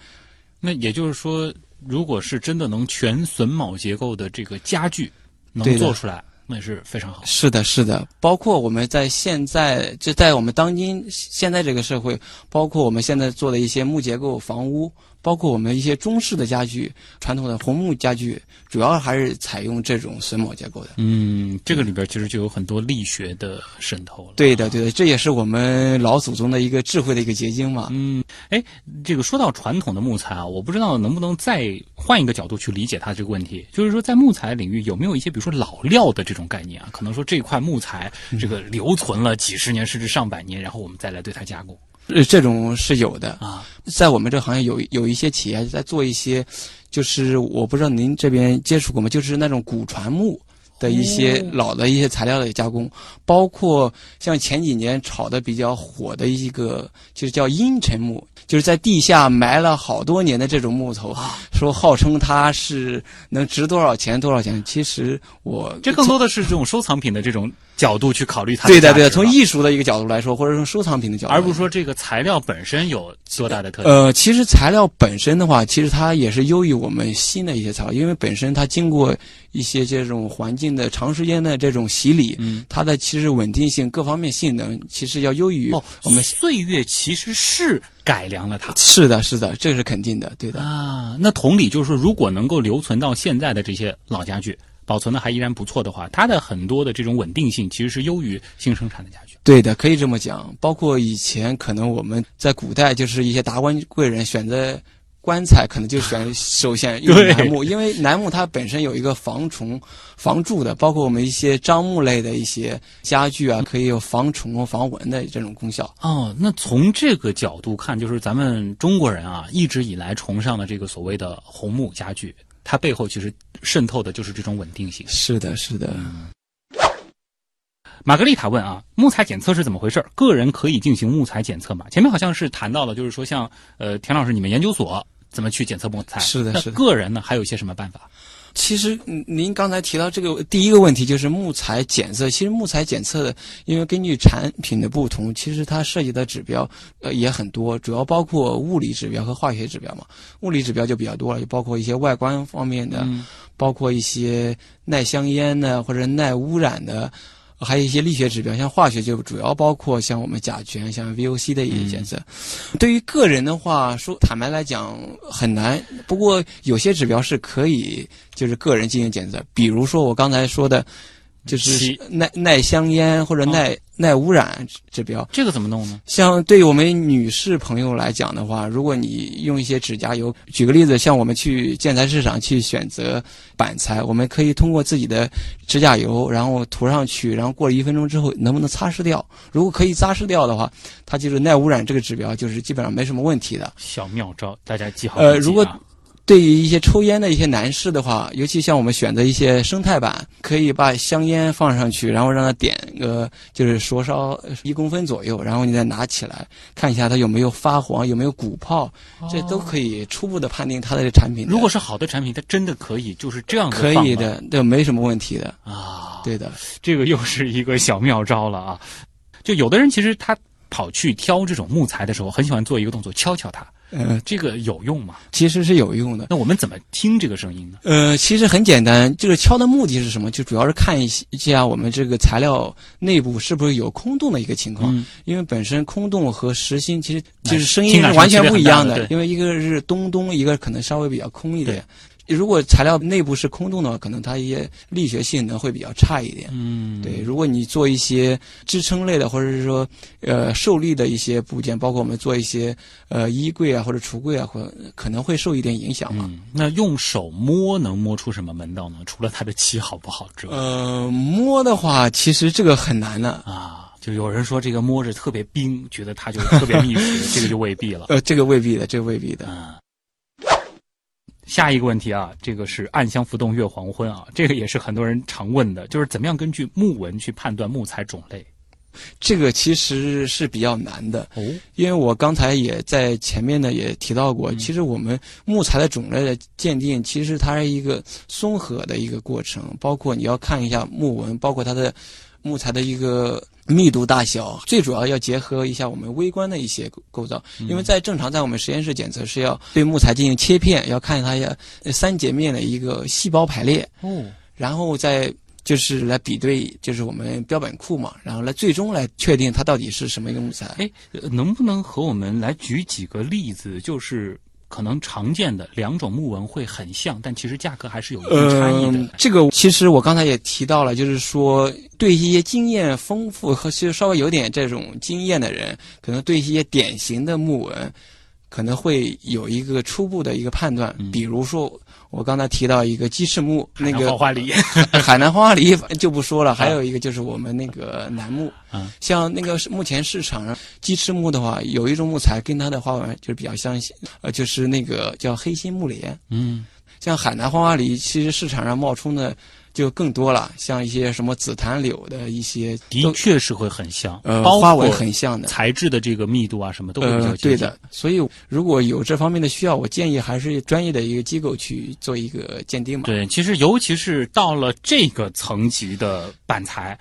那也就是说，如果是真的能全榫卯结构的这个家具能做出来，那是非常好。是的，是的，包括我们在现在，就在我们当今现在这个社会，包括我们现在做的一些木结构房屋，包括我们一些中式的家具，传统的红木家具，主要还是采用这种榫卯结构的。嗯，这个里边其实就有很多力学的渗透了。对的，对的，这也是我们老祖宗的一个智慧的一个结晶嘛。嗯，哎，这个说到传统的木材啊，我不知道能不能再换一个角度去理解它这个问题，就是说在木材领域有没有一些，比如说老料的这种概念啊？可能说这块木材这个留存了几十年甚至上百年，然后我们再来对它加工呃，这种是有的。啊。在我们这行业有有一些企业在做一些，就是我不知道您这边接触过吗？就是那种古船木的一些哦老的一些材料的加工，包括像前几年炒的比较火的一个，就是叫阴沉木，就是在地下埋了好多年的这种木头，啊说号称它是能值多少钱多少钱。其实我这更多的是这种收藏品的这种角度去考虑它对的对的，从艺术的一个角度来说，或者从收藏品的角度，而不是说这个材料本身有多大的特点。呃，其实材料本身的话，其实它也是优于我们新的一些材料，因为本身它经过一些这种环境的长时间的这种洗礼，嗯，它的其实稳定性各方面性能其实要优于哦，我们。岁月其实是改良了它。是的，是的，这是肯定的，对的。啊，那同理就是说，如果能够留存到现在的这些老家具，保存的还依然不错的话，它的很多的这种稳定性其实是优于新生产的家具。对的，可以这么讲。包括以前可能我们在古代就是一些达官贵人选择棺材，可能就选首先用对楠木，因为楠木它本身有一个防虫、防蛀的，包括我们一些樟木类的一些家具啊，可以有防虫、防蚊的这种功效。哦，那从这个角度看，就是咱们中国人啊，一直以来崇尚的这个所谓的红木家具，它背后其实渗透的就是这种稳定性。是的，是的。玛格丽塔问啊，木材检测是怎么回事？个人可以进行木材检测吗？前面好像是谈到了，就是说像呃田老师你们研究所怎么去检测木材？是的是的个人呢还有一些什么办法？其实嗯您刚才提到这个第一个问题就是木材检测。其实木材检测的，因为根据产品的不同，其实它涉及的指标呃也很多，主要包括物理指标和化学指标嘛。物理指标就比较多了，就包括一些外观方面的，嗯包括一些耐香烟的或者耐污染的。还有一些力学指标，像化学就主要包括像我们甲醛、像 VOC 的一些检测。对于个人的话，说坦白来讲很难。不过有些指标是可以，就是个人进行检测，比如说我刚才说的，就是耐耐香烟或者耐、耐污染指标。这个怎么弄呢？像对于我们女士朋友来讲的话，如果你用一些指甲油，举个例子，像我们去建材市场去选择板材，我们可以通过自己的指甲油，然后涂上去，然后过了一分钟之后，能不能擦拭掉？如果可以擦拭掉的话，它就是耐污染这个指标，就是基本上没什么问题的。小妙招，大家记好、呃，如果对于一些抽烟的一些男士的话，尤其像我们选择一些生态板，可以把香烟放上去，然后让它点个就是灼烧一公分左右，然后你再拿起来看一下它有没有发黄，有没有鼓泡，这都可以初步的判定它的产品的。如果是好的产品，它真的可以就是这样可以的，对，没什么问题的啊。对的，这个又是一个小妙招了啊！就有的人其实他跑去挑这种木材的时候，很喜欢做一个动作，敲敲它。呃，这个有用吗？其实是有用的。那我们怎么听这个声音呢？呃，其实很简单，这个敲的目的是什么？就主要是看一下我们这个材料内部是不是有空洞的一个情况。嗯、因为本身空洞和实心其实就是声音是完全不一样的。因为一个是咚咚，一个可能稍微比较空一点。如果材料内部是空洞的话，可能它一些力学性能会比较差一点。嗯，对。如果你做一些支撑类的，或者是说呃受力的一些部件，包括我们做一些呃衣柜啊或者橱柜啊，或可能会受一点影响嘛。嗯、那用手摸能摸出什么门道呢？除了它的漆好不好之外，呃，摸的话，其实这个很难的啊。就有人说这个摸着特别冰，觉得它就特别密实，这个就未必了。呃，这个未必的，这个未必的。嗯。下一个问题啊，这个是暗香浮动月黄昏啊，这个也是很多人常问的，就是怎么样根据木纹去判断木材种类？这个其实是比较难的哦，因为我刚才也在前面呢也提到过，嗯、其实我们木材的种类的鉴定，其实它是一个综合的一个过程，包括你要看一下木纹，包括它的木材的一个。密度大小，最主要要结合一下我们微观的一些构造，因为在正常在我们实验室检测是要对木材进行切片，要看它呀三截面的一个细胞排列，哦，然后再就是来比对，就是我们标本库嘛，然后来最终来确定它到底是什么一个木材。哎，能不能和我们来举几个例子，就是？可能常见的两种木纹会很像，但其实价格还是有一定差异的。呃、这个其实我刚才也提到了，就是说对一些经验丰富和其实稍微有点这种经验的人，可能对一些典型的木纹可能会有一个初步的一个判断。嗯、比如说我刚才提到一个鸡翅木，那个黄花梨，海南黄花梨就不说了，还有一个就是我们那个楠木。嗯，像那个目前市场上鸡翅木的话，有一种木材跟它的花纹就是比较相似，呃，就是那个叫黑心木莲。嗯，像海南黄花梨，其实市场上冒充的就更多了，像一些什么紫檀柳的一些，的确是会很像，呃，花纹很像的，材质的这个密度啊什么都会比较呃，对的。所以如果有这方面的需要，我建议还是专业的一个机构去做一个鉴定嘛。对，其实尤其是到了这个层级的板材。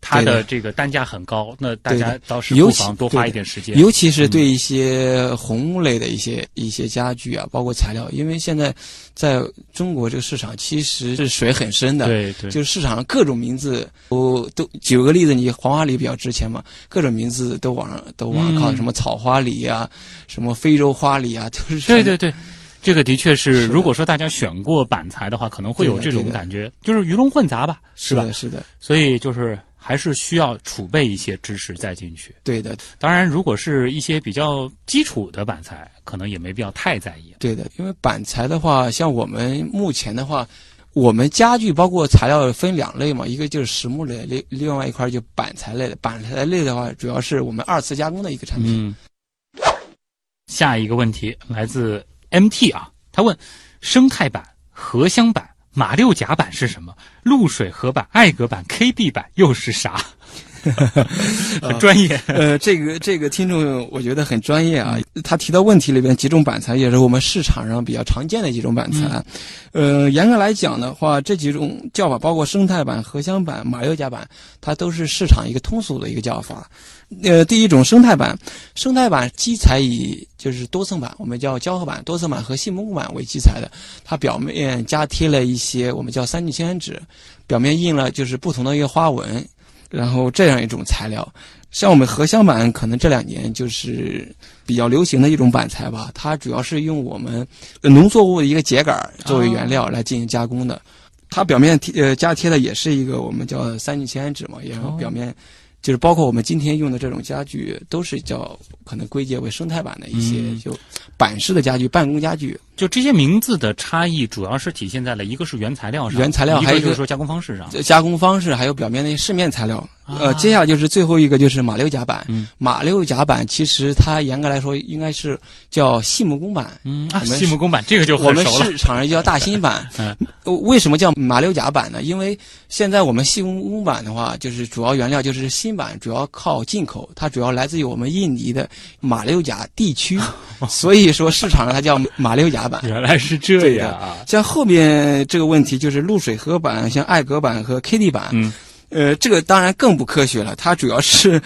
它的这个单价很高，那大家倒是不妨多花一点时间。尤其是对一些红木类的一些、嗯、一些家具啊，包括材料，因为现在在中国这个市场其实是水很深的，对对，就是市场上各种名字都都。举个例子，你黄花梨比较值钱嘛，各种名字都往上都往上靠，嗯、什么草花梨啊，什么非洲花梨啊，都是。对对对。这个的确是，如果说大家选过板材的话，可能会有这种感觉，就是鱼龙混杂吧，是吧？是的。所以就是还是需要储备一些知识再进去。对的。当然，如果是一些比较基础的板材，可能也没必要太在意。对的，因为板材的话，像我们目前的话，我们家具包括材料分两类嘛，一个就是实木类，另另外一块就板材类的。板材类的话，主要是我们二次加工的一个产品。嗯。下一个问题来自。MT 啊，他问：生态板、合箱板、马六甲板是什么？露水合板、艾格板、KB 板又是啥？很专业。呃，这个这个听众我觉得很专业啊。他提到问题里边几种板材也是我们市场上比较常见的几种板材。嗯、呃，严格来讲的话，这几种叫法包括生态板、荷香板、马六甲板，它都是市场一个通俗的一个叫法。呃，第一种生态板，生态板基材以就是多层板，我们叫胶合板、多层板和细木板为基材的，它表面加贴了一些我们叫三聚氰胺酯，表面印了就是不同的一个花纹，然后这样一种材料。像我们合香板，可能这两年就是比较流行的一种板材吧，它主要是用我们农作物的一个秸秆作为原料来进行加工的，它表面贴呃加贴的也是一个我们叫三聚氰胺酯嘛，然后表面。就是包括我们今天用的这种家具，都是叫可能归结为生态板的一些、嗯就板式的家具、办公家具。就这些名字的差异，主要是体现在了一个是原材料上，原材料还有一个个就是说加工方式上。加工方式还有表面那些饰面材料。啊呃，接下来就是最后一个就是马六甲板。嗯马六甲板其实它严格来说应该是叫细木工板。嗯啊，细木工板这个就我们。市场上叫大新板 嗯。呃为什么叫马六甲板呢？因为现在我们细木工板的话，就是主要原料就是新板，主要靠进口，它主要来自于我们印尼的马六甲地区，所以说市场上它叫马六甲板。原来是这样啊！像后面这个问题就是露水河板，像艾格板和 KD 板，嗯呃，这个当然更不科学了，它主要是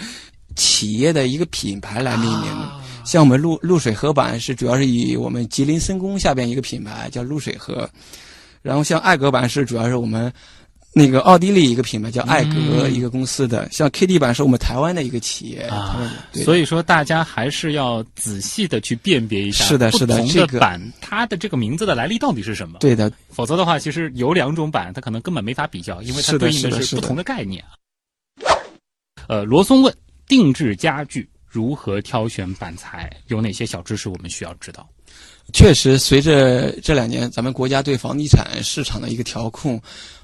企业的一个品牌来命名的。像我们露露水河板是主要是以我们吉林森工下边一个品牌叫露水河，然后像艾格板是主要是我们那个奥地利一个品牌叫艾格嗯一个公司的，像 KD 板是我们台湾的一个企业，啊所以说，大家还是要仔细的去辨别一下，是的是的不同这个板它的这个名字的来历到底是什么？对的，否则的话，其实有两种板，它可能根本没法比较，因为它对应的是的是不同的概念啊。呃，罗松问：定制家具如何挑选板材？有哪些小知识我们需要知道？确实，随着这两年咱们国家对房地产市场的一个调控，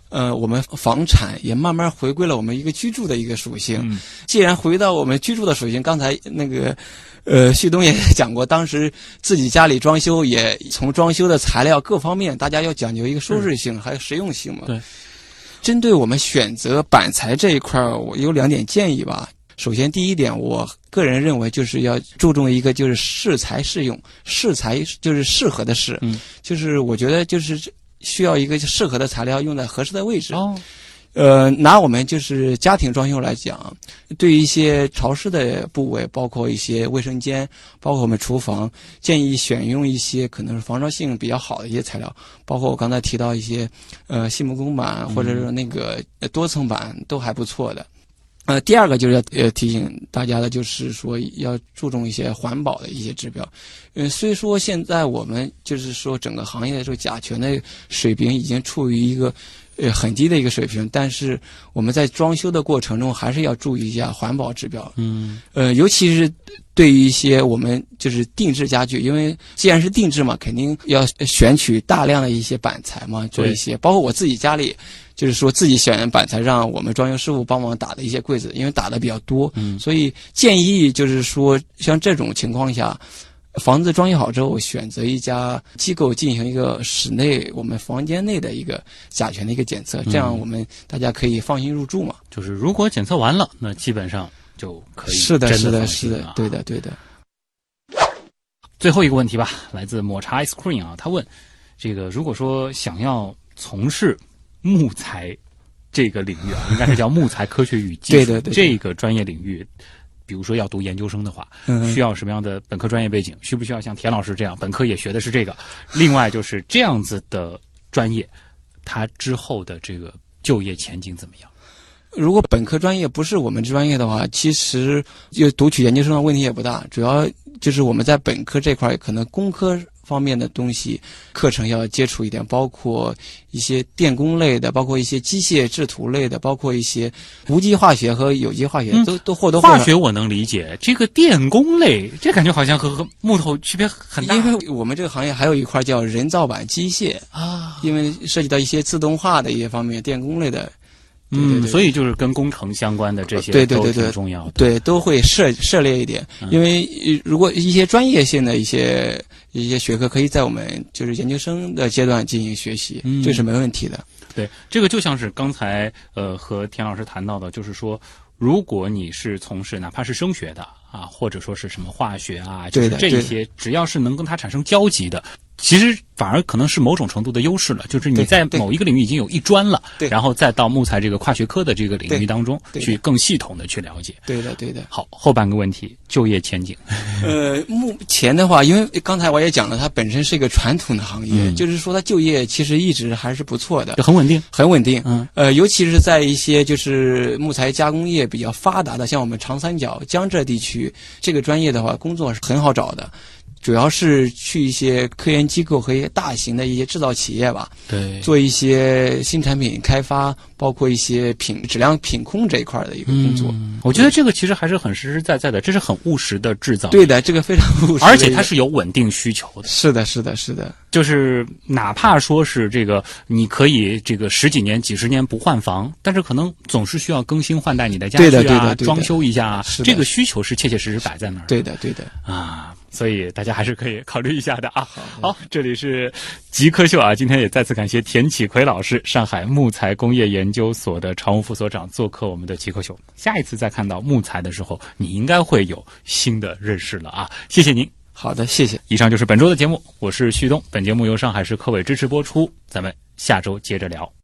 呃，我们房产也慢慢回归了我们一个居住的一个属性。嗯既然回到我们居住的属性，刚才那个呃旭东也讲过，当时自己家里装修也从装修的材料各方面，大家要讲究一个舒适性、还有实用性嘛。对。针对我们选择板材这一块儿，我有两点建议吧。首先，第一点，我个人认为就是要注重一个就是适材适用，适材就是适合的适，嗯，就是我觉得就是需要一个适合的材料用在合适的位置。哦，呃，拿我们就是家庭装修来讲，对于一些潮湿的部位，包括一些卫生间，包括我们厨房，建议选用一些可能是防潮性比较好的一些材料，包括我刚才提到一些呃细木工板或者是那个呃多层板都还不错的。呃，第二个就是要呃提醒大家的，就是说要注重一些环保的一些指标。嗯、虽说现在我们就是说整个行业的这个甲醛的水平已经处于一个呃很低的一个水平，但是我们在装修的过程中还是要注意一下环保指标。嗯呃，尤其是对于一些我们就是定制家具，因为既然是定制嘛，肯定要选取大量的一些板材嘛，做一些，包括我自己家里，就是说自己选板材，让我们装修师傅帮忙打的一些柜子，因为打的比较多，嗯所以建议就是说，像这种情况下。房子装修好之后，选择一家机构进行一个室内我们房间内的一个甲醛的一个检测，这样嗯我们大家可以放心入住嘛。就是如果检测完了，那基本上就可以是的，是的，是的，对的，对的。最后一个问题吧，来自抹茶 ice cream 啊，他问：这个如果说想要从事木材这个领域啊，应该是叫木材科学与技术对对对的这个专业领域，比如说要读研究生的话，嗯需要什么样的本科专业背景？需不需要像田老师这样本科也学的是这个？另外就是这样子的专业，它之后的这个就业前景怎么样？如果本科专业不是我们专业的话，其实就读取研究生的问题也不大，主要就是我们在本科这块可能工科方面的东西课程要接触一点，包括一些电工类的，包括一些机械制图类的，包括一些无机化学和有机化学，嗯都都或多或少。化学我能理解，这个电工类，这感觉好像和和木头区别很大。因为我们这个行业还有一块叫人造板机械，啊，因为涉及到一些自动化的一些方面，电工类的，对对嗯，所以就是跟工程相关的这些对对对对挺重要的。对，都会涉涉猎一点，嗯。因为呃如果一些专业性的一些一些学科，可以在我们就是研究生的阶段进行学习，嗯。这是没问题的。对，这个就像是刚才呃和田老师谈到的，就是说，如果你是从事哪怕是声学的啊，或者说是什么化学啊，就是这些，只要是能跟它产生交集的，其实反而可能是某种程度的优势了，就是你在某一个领域已经有一专了，对然后再到木材这个跨学科的这个领域当中对去更系统的去了解。对的，对的。好，后半个问题，就业前景。呃，目前的话，因为刚才我也讲了，它本身是一个传统的行业，嗯就是说它就业其实一直还是不错的就，很稳定。很稳定。嗯，呃，尤其是在一些就是木材加工业比较发达的，像我们长三角、江浙地区，这个专业的话，工作是很好找的。主要是去一些科研机构和一些大型的一些制造企业吧，对，做一些新产品开发，包括一些品质量品控这一块的一个工作。嗯，我觉得这个其实还是很实实在在的，这是很务实的制造，对的，这个非常务实而且它是有稳定需求的。是的，是的，是的，就是哪怕说是这个，你可以这个十几年、几十年不换房，但是可能总是需要更新换代你的家具对的对啊，的对的装修一下这个需求是切切实实摆在那儿。对的，对的。啊，所以大家还是可以考虑一下的啊。好，这里是极客秀啊，今天也再次感谢田启奎老师，上海木材工业研究所的常务副所长做客我们的极客秀。下一次再看到木材的时候，你应该会有新的认识了啊！谢谢您。好的，谢谢。以上就是本周的节目，我是旭东。本节目由上海市科委支持播出，咱们下周接着聊。